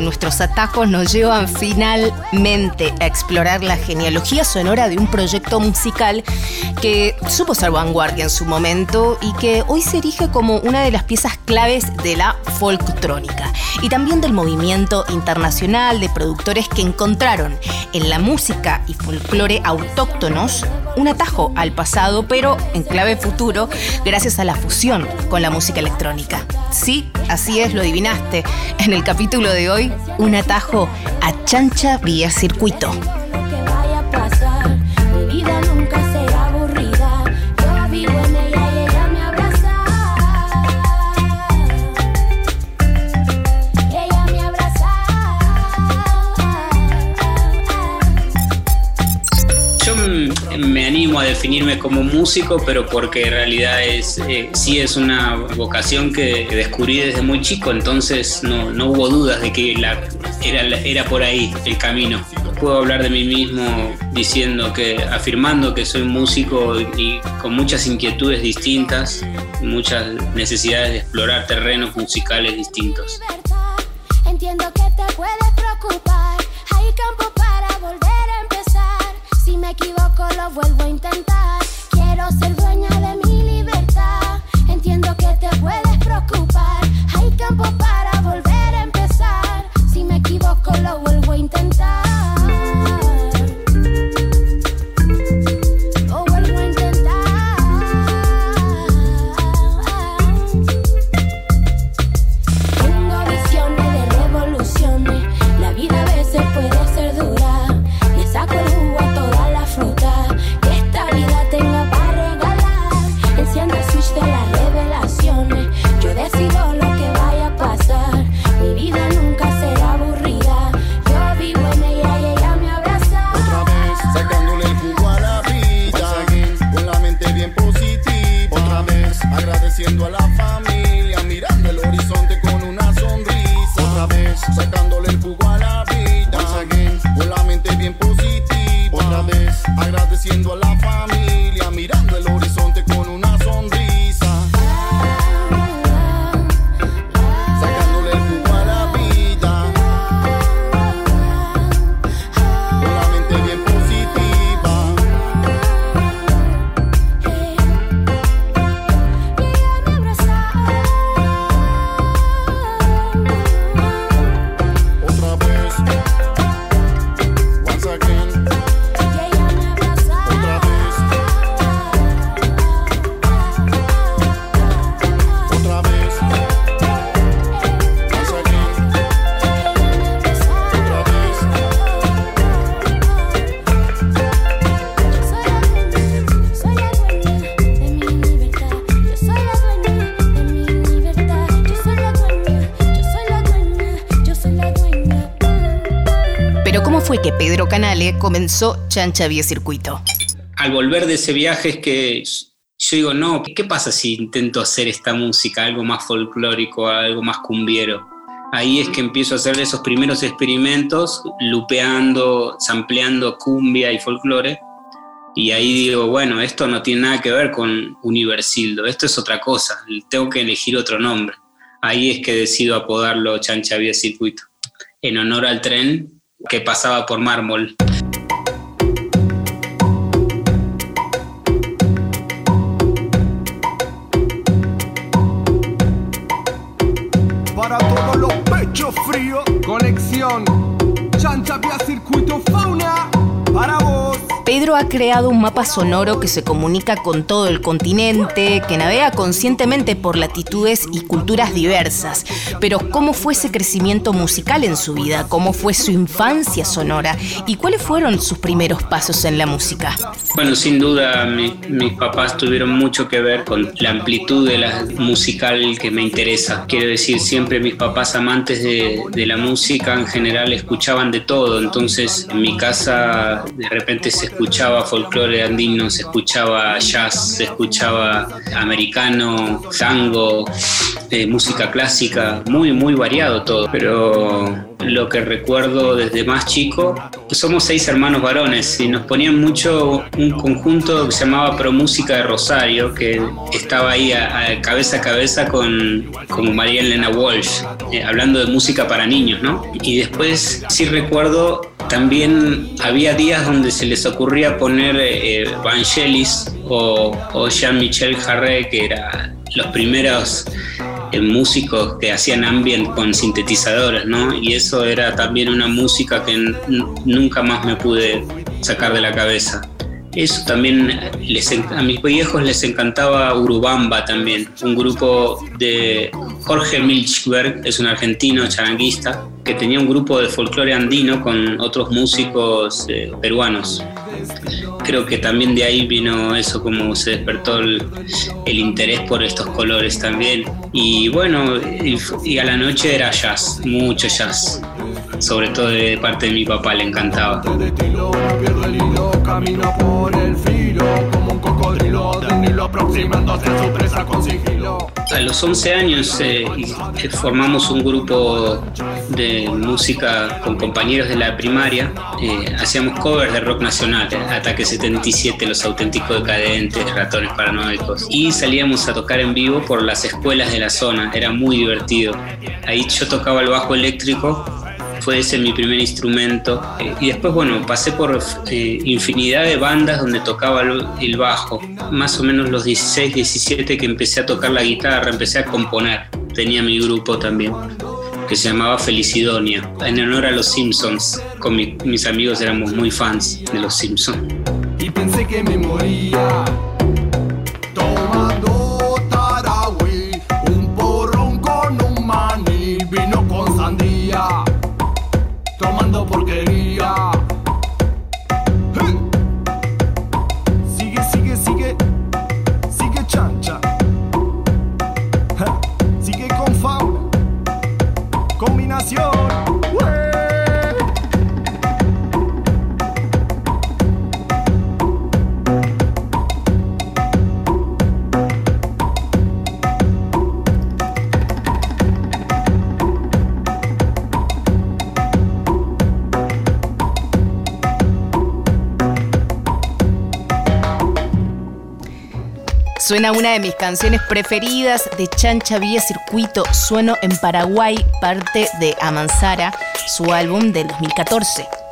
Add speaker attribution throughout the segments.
Speaker 1: nuestros atajos nos llevan finalmente a explorar la genealogía sonora de un proyecto musical que supo ser vanguardia en su momento y que hoy se erige como una de las piezas claves de la folktrónica y también del movimiento internacional de productores que encontraron en la música y folclore autóctonos un atajo al pasado, pero en clave futuro, gracias a la fusión con la música electrónica. Sí, así es, lo adivinaste. En el capítulo de hoy, un atajo a chancha vía circuito.
Speaker 2: Definirme como músico, pero porque en realidad es, eh, sí es una vocación que descubrí desde muy chico, entonces no, no hubo dudas de que la, era, era por ahí el camino. Puedo hablar de mí mismo diciendo que, afirmando que soy músico y con muchas inquietudes distintas, muchas necesidades de explorar terrenos musicales distintos.
Speaker 1: Comenzó Chancha Vía Circuito.
Speaker 2: Al volver de ese viaje es que yo digo, no, ¿qué pasa si intento hacer esta música, algo más folclórico, algo más cumbiero? Ahí es que empiezo a hacer esos primeros experimentos, lupeando, sampleando cumbia y folclore. Y ahí digo, bueno, esto no tiene nada que ver con Universildo, esto es otra cosa, tengo que elegir otro nombre. Ahí es que decido apodarlo Chancha Vía Circuito, en honor al tren que pasaba por mármol.
Speaker 3: Para todos los pechos fríos, conexión, chancha vía circuito fauna, para vos.
Speaker 1: Pedro ha creado un mapa sonoro que se comunica con todo el continente, que navega conscientemente por latitudes y culturas diversas. Pero ¿cómo fue ese crecimiento musical en su vida? ¿Cómo fue su infancia sonora? ¿Y cuáles fueron sus primeros pasos en la música?
Speaker 2: Bueno, sin duda mis papás tuvieron mucho que ver con la amplitud de la musical que me interesa. Quiero decir, siempre mis papás amantes de, de la música en general escuchaban de todo. Entonces en mi casa de repente se escuchaba folclore andino, se escuchaba jazz, se escuchaba americano, tango, eh, música clásica, muy, muy variado todo. Pero lo que recuerdo desde más chico, somos seis hermanos varones y nos ponían mucho un conjunto que se llamaba Pro Música de Rosario, que estaba ahí cabeza a cabeza con, con María Elena Walsh, eh, hablando de música para niños, ¿no? Y después sí recuerdo también había días donde se les ocurría poner eh, Vangelis o, o Jean-Michel Jarre, que eran los primeros músicos que hacían ambient con sintetizadores, ¿no? Y eso era también una música que nunca más me pude sacar de la cabeza. Eso también les, a mis viejos les encantaba Urubamba también, un grupo de Jorge Milchberg, es un argentino charanguista, que tenía un grupo de folclore andino con otros músicos eh, peruanos. Creo que también de ahí vino eso, como se despertó el, interés por estos colores también. Y bueno, y, a la noche era jazz, mucho jazz sobre todo de parte de mi papá, le encantaba. A los 11 años eh, formamos un grupo de música con compañeros de la primaria. Eh, hacíamos covers de rock nacional, Ataque 77, Los Auténticos Decadentes, Ratones Paranoicos. Y salíamos a tocar en vivo por las escuelas de la zona, era muy divertido. Ahí yo tocaba el bajo eléctrico fue ese mi primer instrumento. Eh, y después, bueno, pasé por eh, infinidad de bandas donde tocaba el, bajo. Más o menos los 16, 17 que empecé a tocar la guitarra, empecé a componer. Tenía mi grupo también que se llamaba Felicidonia, en honor a los Simpsons. Con mis amigos éramos muy fans de los Simpsons.
Speaker 3: Y pensé que me moría
Speaker 1: Suena una de mis canciones preferidas de Chancha Vía Circuito, Sueno en Paraguay, parte de Amansara, su álbum del 2014.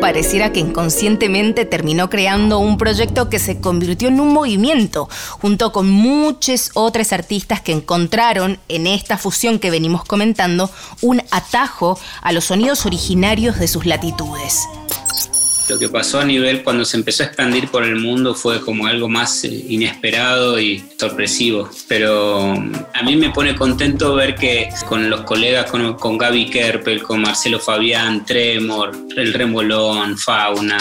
Speaker 1: Pareciera que inconscientemente terminó creando un proyecto que se convirtió en un movimiento, junto con muchos otros artistas que encontraron en esta fusión que venimos comentando un atajo a los sonidos originarios de sus latitudes.
Speaker 2: Lo que pasó a nivel cuando se empezó a expandir por el mundo fue como algo más eh, inesperado y sorpresivo. Pero mm, a mí me pone contento ver que con los colegas, con, con Gaby Kerpel, con Marcelo Fabián, Tremor, El Remolón, Fauna,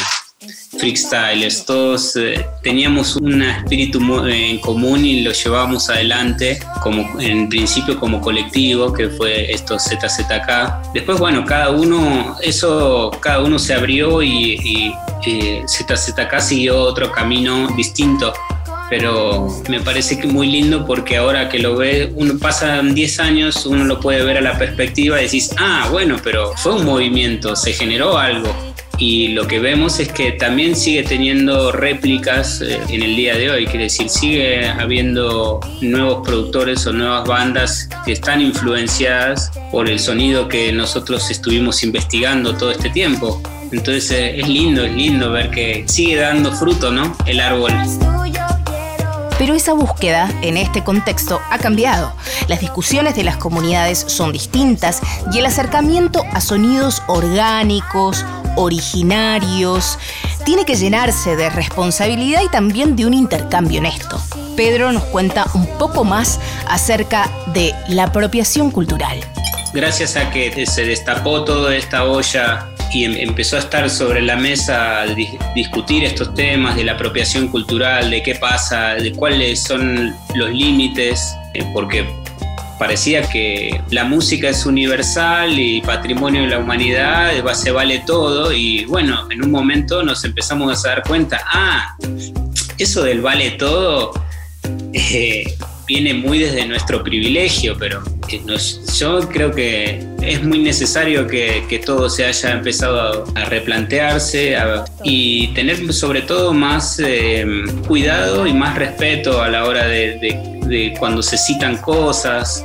Speaker 2: freestylers, todos eh, teníamos un espíritu en común y lo llevábamos adelante como en principio como colectivo que fue esto ZZK. Después bueno, cada uno eso cada uno se abrió y, y eh, ZZK siguió otro camino distinto. Pero me parece que muy lindo porque ahora que lo ve, uno pasan 10 años, uno lo puede ver a la perspectiva y decís, ah, bueno, pero fue un movimiento, se generó algo y lo que vemos es que también sigue teniendo réplicas eh, en el día de hoy, quiere decir, sigue habiendo nuevos productores o nuevas bandas que están influenciadas por el sonido que nosotros estuvimos investigando todo este tiempo. Entonces eh, es lindo, es lindo ver que sigue dando fruto, ¿no? El árbol.
Speaker 1: Pero esa búsqueda en este contexto ha cambiado. Las discusiones de las comunidades son distintas y el acercamiento a sonidos orgánicos, originarios, tiene que llenarse de responsabilidad y también de un intercambio honesto. Pedro nos cuenta un poco más acerca de la apropiación cultural.
Speaker 2: Gracias a que se destapó toda esta olla y em, empezó a estar sobre la mesa a discutir estos temas de la apropiación cultural, de qué pasa, de cuáles son los límites, eh, porque parecía que la música es universal y patrimonio de la humanidad, se vale todo y bueno, en un momento nos empezamos a dar cuenta, ah, eso del vale todo eh, viene muy desde nuestro privilegio, pero eh, yo creo que es muy necesario que, todo se haya empezado a, replantearse y tener sobre todo más eh, cuidado y más respeto a la hora de cuando se citan cosas,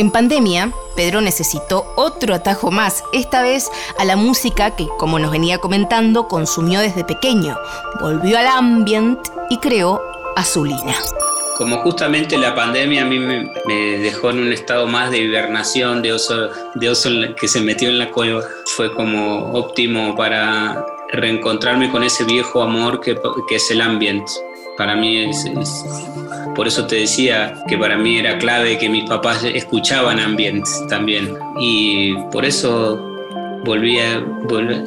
Speaker 1: En pandemia, Pedro necesitó otro atajo más, esta vez a la música que, como nos venía comentando, consumió desde pequeño. Volvió al ambient y creó Azulina.
Speaker 2: Como justamente la pandemia a mí me, dejó en un estado más de hibernación, de oso, de oso que se metió en la cueva, fue como óptimo para reencontrarme con ese viejo amor que, es el ambient. Para mí es, por eso te decía que para mí era clave que mis papás escuchaban ambient también. Y por eso volví a,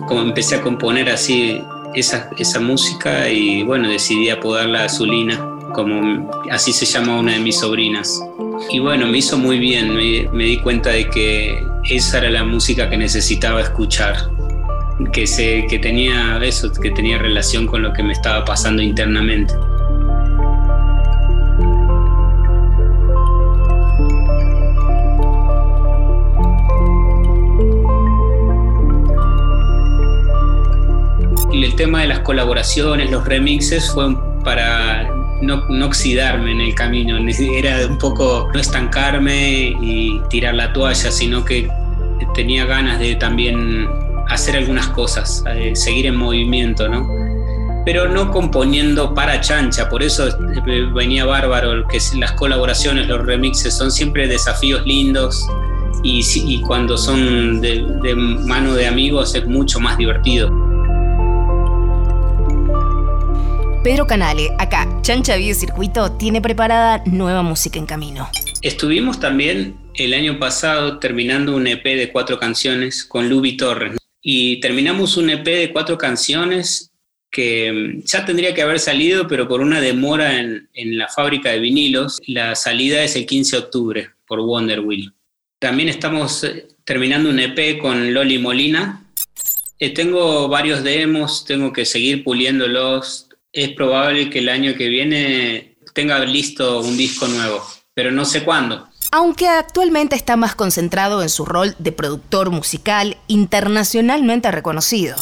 Speaker 2: como empecé a componer así esa, esa música y bueno, decidí apodarla Azulina, como así se llama una de mis sobrinas. Y bueno, me hizo muy bien, me, di cuenta de que esa era la música que necesitaba escuchar que, se, que tenía eso, que tenía relación con lo que me estaba pasando internamente. el tema de las colaboraciones, los remixes, fue para no, oxidarme en el camino. Era un poco no estancarme y tirar la toalla, sino que tenía ganas de también hacer algunas cosas, eh, seguir en movimiento, ¿no? Pero no componiendo para chancha, por eso eh, venía bárbaro, que las colaboraciones, los remixes son siempre desafíos lindos y, cuando son de, de mano de amigos es mucho más divertido.
Speaker 1: Pedro Canale, acá, Chancha Video Circuito, tiene preparada nueva música en camino.
Speaker 2: Estuvimos también el año pasado terminando un EP de cuatro canciones con Luby Torres. Y terminamos un EP de cuatro canciones que mm, ya tendría que haber salido, pero por una demora en, la fábrica de vinilos, la salida es el 15 de octubre por Wonder Wheel. También estamos eh, terminando un EP con Loli Molina. Eh, tengo varios demos, tengo que seguir puliéndolos, es probable que el año que viene tenga listo un disco nuevo, pero no sé cuándo.
Speaker 1: Aunque actualmente está más concentrado en su rol de productor musical internacionalmente reconocido.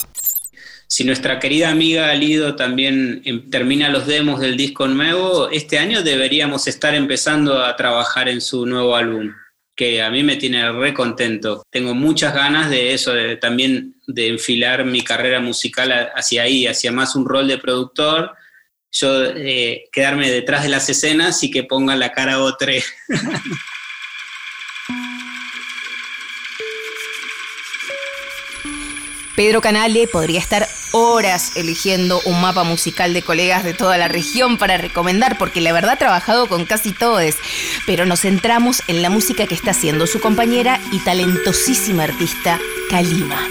Speaker 4: si nuestra querida amiga Lido también em, termina los demos del disco nuevo, este año deberíamos estar empezando a trabajar en su nuevo álbum que a mí me tiene re contento. Tengo muchas ganas de eso, de, también de enfilar mi carrera musical hacia ahí, hacia más un rol de productor, yo eh, quedarme detrás de las escenas y que ponga la cara a otra.
Speaker 1: Pedro Canale podría estar horas eligiendo un mapa musical de colegas de toda la región para recomendar, porque la verdad ha trabajado con casi todos, pero nos centramos en la música que está haciendo su compañera y talentosísima artista Kalima.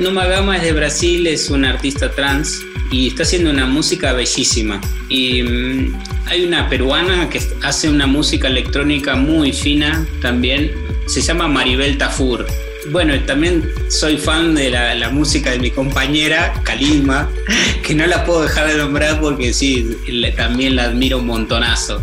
Speaker 4: Numa Gama es de Brasil, es una artista trans y está haciendo una música bellísima. Y mm, hay una peruana que hace una música electrónica muy fina también, se llama Maribel Tafur bueno, también soy fan de la, música de mi compañera, Kalima, que no la puedo dejar de nombrar porque sí, también la admiro un montonazo.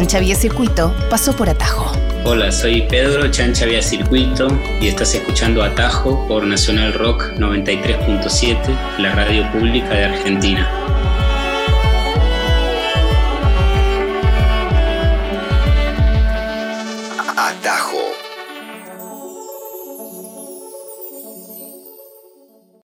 Speaker 1: Chancha Vía Circuito pasó por Atajo.
Speaker 4: Hola, soy Pedro Chancha Vía Circuito y estás escuchando Atajo por Nacional Rock 93.7, la radio pública de Argentina.